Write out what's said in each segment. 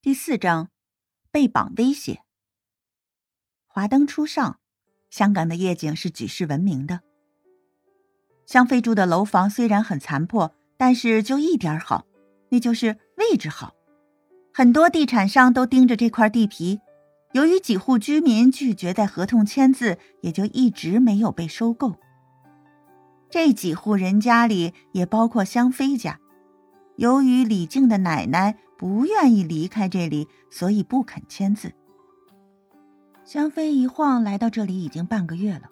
第四章，被绑威胁。华灯初上，香港的夜景是举世闻名的。香妃住的楼房虽然很残破，但是就一点好，那就是位置好。很多地产商都盯着这块地皮，由于几户居民拒绝在合同签字，也就一直没有被收购。这几户人家里也包括香妃家，由于李靖的奶奶。不愿意离开这里，所以不肯签字。香妃一晃来到这里已经半个月了，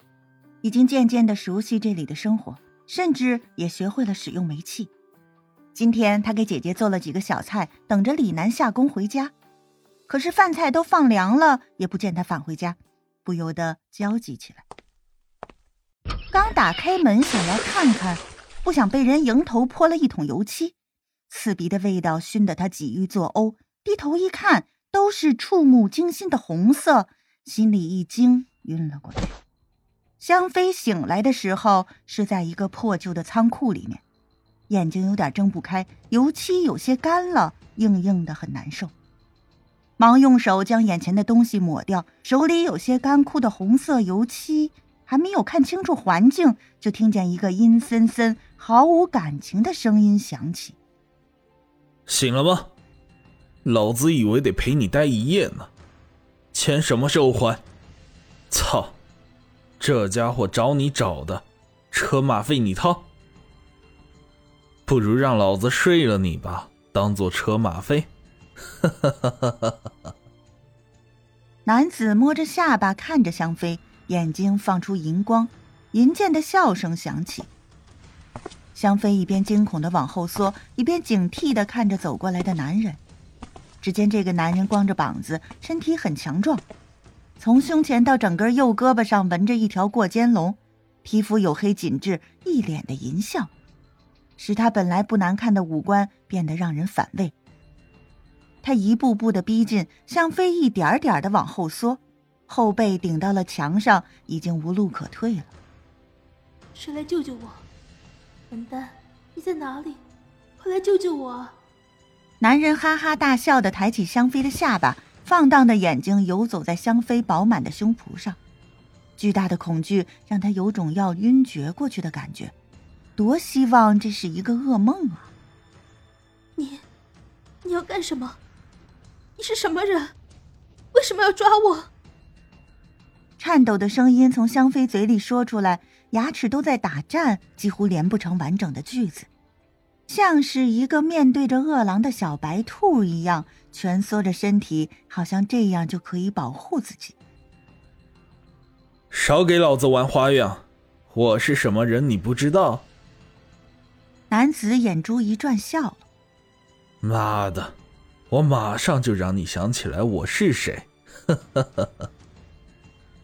已经渐渐的熟悉这里的生活，甚至也学会了使用煤气。今天她给姐姐做了几个小菜，等着李楠下工回家。可是饭菜都放凉了，也不见他返回家，不由得焦急起来。刚打开门想要看看，不想被人迎头泼了一桶油漆。刺鼻的味道熏得他几欲作呕，低头一看，都是触目惊心的红色，心里一惊，晕了过去。香妃醒来的时候是在一个破旧的仓库里面，眼睛有点睁不开，油漆有些干了，硬硬的，很难受。忙用手将眼前的东西抹掉，手里有些干枯的红色油漆，还没有看清楚环境，就听见一个阴森森、毫无感情的声音响起。醒了吗？老子以为得陪你待一夜呢，钱什么时候还？操！这家伙找你找的，车马费你掏。不如让老子睡了你吧，当做车马费。哈哈哈哈哈哈！男子摸着下巴看着香妃，眼睛放出银光，银剑的笑声响起。香妃一边惊恐的往后缩，一边警惕的看着走过来的男人。只见这个男人光着膀子，身体很强壮，从胸前到整个右胳膊上纹着一条过肩龙，皮肤黝黑紧致，一脸的淫笑，使他本来不难看的五官变得让人反胃。他一步步的逼近，香妃一点点的往后缩，后背顶到了墙上，已经无路可退了。谁来救救我？笨蛋，你在哪里？快来救救我！男人哈哈大笑的抬起香妃的下巴，放荡的眼睛游走在香妃饱满的胸脯上，巨大的恐惧让他有种要晕厥过去的感觉。多希望这是一个噩梦啊！你，你要干什么？你是什么人？为什么要抓我？颤抖的声音从香妃嘴里说出来。牙齿都在打颤，几乎连不成完整的句子，像是一个面对着饿狼的小白兔一样蜷缩着身体，好像这样就可以保护自己。少给老子玩花样！我是什么人你不知道？男子眼珠一转，笑了。妈的，我马上就让你想起来我是谁！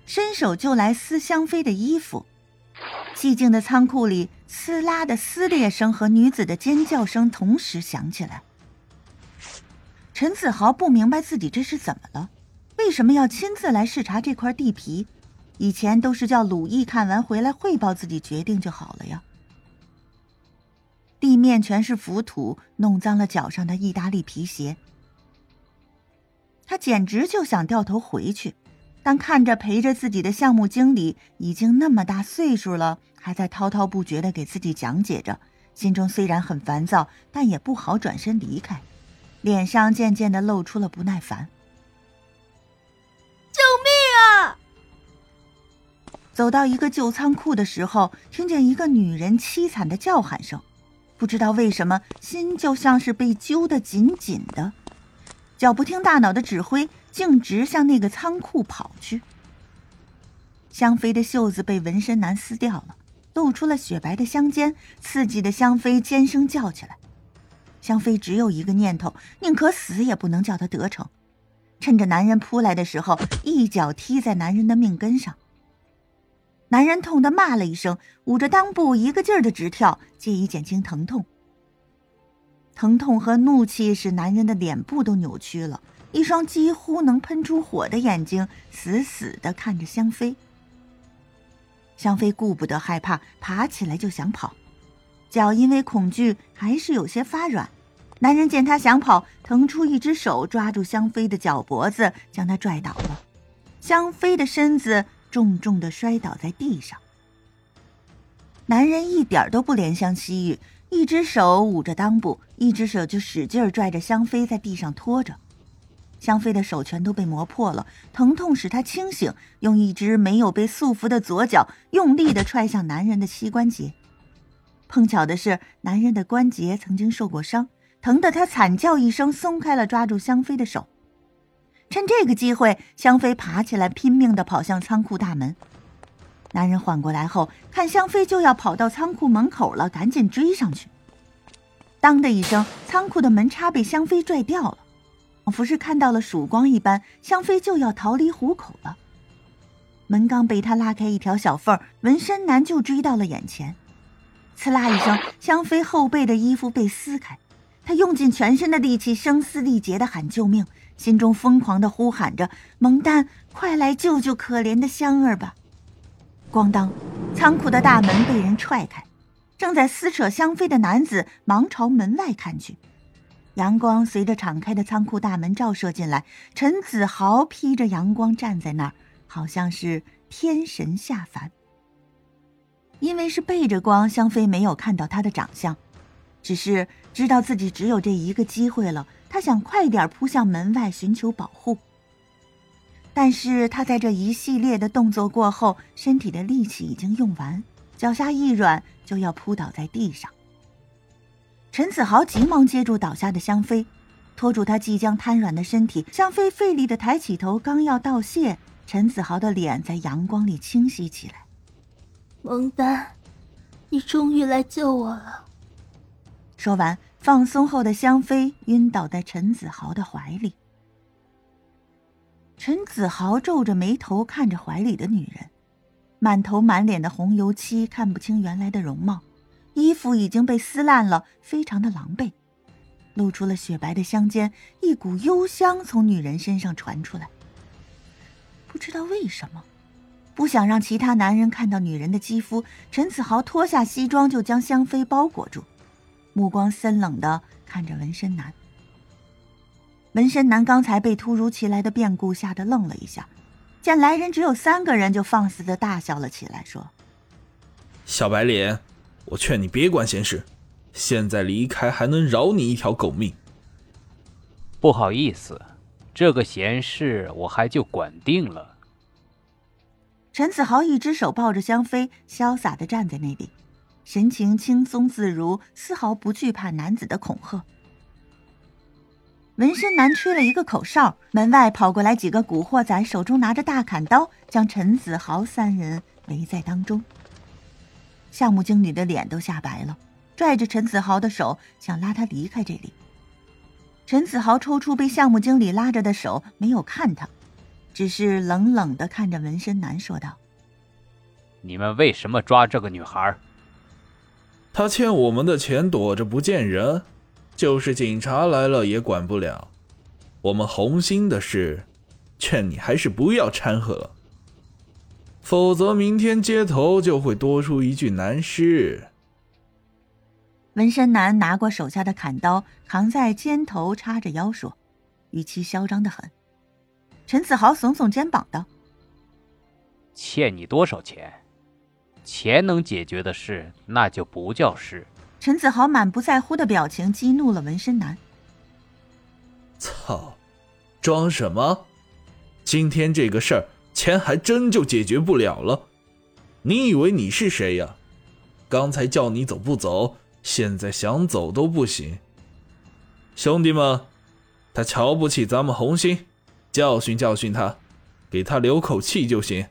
伸手就来撕香妃的衣服。寂静的仓库里，撕拉的撕裂声和女子的尖叫声同时响起来。陈子豪不明白自己这是怎么了，为什么要亲自来视察这块地皮？以前都是叫鲁毅看完回来汇报自己决定就好了呀。地面全是浮土，弄脏了脚上的意大利皮鞋。他简直就想掉头回去。但看着陪着自己的项目经理已经那么大岁数了，还在滔滔不绝的给自己讲解着，心中虽然很烦躁，但也不好转身离开，脸上渐渐的露出了不耐烦。救命啊！走到一个旧仓库的时候，听见一个女人凄惨的叫喊声，不知道为什么，心就像是被揪得紧紧的，脚不听大脑的指挥。径直向那个仓库跑去。香妃的袖子被纹身男撕掉了，露出了雪白的香肩，刺激的香妃尖声叫起来。香妃只有一个念头，宁可死也不能叫他得逞。趁着男人扑来的时候，一脚踢在男人的命根上。男人痛得骂了一声，捂着裆部一个劲儿的直跳，借以减轻疼痛。疼痛和怒气使男人的脸部都扭曲了。一双几乎能喷出火的眼睛死死的看着香妃。香妃顾不得害怕，爬起来就想跑，脚因为恐惧还是有些发软，男人见她想跑，腾出一只手抓住香妃的脚脖子，将她拽倒了。香妃的身子重重的摔倒在地上。男人一点都不怜香惜玉，一只手捂着裆部，一只手就使劲拽着香妃在地上拖着。香妃的手全都被磨破了，疼痛使她清醒，用一只没有被束缚的左脚用力的踹向男人的膝关节。碰巧的是，男人的关节曾经受过伤，疼得他惨叫一声，松开了抓住香妃的手。趁这个机会，香妃爬起来，拼命的跑向仓库大门。男人缓过来后，看香妃就要跑到仓库门口了，赶紧追上去。当的一声，仓库的门插被香妃拽掉了，仿佛是看到了曙光一般，香妃就要逃离虎口了。门刚被他拉开一条小缝，纹身男就追到了眼前。刺啦一声，香妃后背的衣服被撕开，她用尽全身的力气，声嘶力竭的喊救命，心中疯狂的呼喊着：“蒙丹，快来救救可怜的香儿吧！”咣当，仓库的大门被人踹开，正在撕扯香妃的男子忙朝门外看去。阳光随着敞开的仓库大门照射进来，陈子豪披着阳光站在那儿，好像是天神下凡。因为是背着光，香妃没有看到他的长相，只是知道自己只有这一个机会了。他想快点扑向门外寻求保护，但是他在这一系列的动作过后，身体的力气已经用完，脚下一软就要扑倒在地上。陈子豪急忙接住倒下的香妃，拖住她即将瘫软的身体。香妃费力的抬起头，刚要道谢，陈子豪的脸在阳光里清晰起来。蒙丹，你终于来救我了。说完，放松后的香妃晕倒在陈子豪的怀里。陈子豪皱着眉头看着怀里的女人，满头满脸的红油漆，看不清原来的容貌，衣服已经被撕烂了，非常的狼狈，露出了雪白的香肩，一股幽香从女人身上传出来。不知道为什么。不想让其他男人看到女人的肌肤，陈子豪脱下西装就将香妃包裹住，目光森冷的看着纹身男。纹身男刚才被突如其来的变故吓得愣了一下，见来人只有三个人，就放肆的大笑了起来，说：“小白脸，我劝你别管闲事，现在离开还能饶你一条狗命。”不好意思，这个闲事我还就管定了。陈子豪一只手抱着香妃，潇洒的站在那里，神情轻松自如，丝毫不惧怕男子的恐吓。纹身男吹了一个口哨，门外跑过来几个古惑仔，手中拿着大砍刀，将陈子豪三人围在当中。项目经理的脸都吓白了，拽着陈子豪的手，想拉他离开这里。陈子豪抽出被项目经理拉着的手，没有看他。只是冷冷的看着纹身男说道：“你们为什么抓这个女孩？她欠我们的钱，躲着不见人，就是警察来了也管不了。我们红星的事，劝你还是不要掺和了，否则明天街头就会多出一具男尸。”纹身男拿过手下的砍刀，扛在肩头，叉着腰说，语气嚣张的很。陈子豪耸耸肩膀道：“欠你多少钱？钱能解决的事，那就不叫事。”陈子豪满不在乎的表情激怒了纹身男。操！装什么？今天这个事儿，钱还真就解决不了了。你以为你是谁呀？刚才叫你走不走，现在想走都不行。兄弟们，他瞧不起咱们红星。教训教训他，给他留口气就行。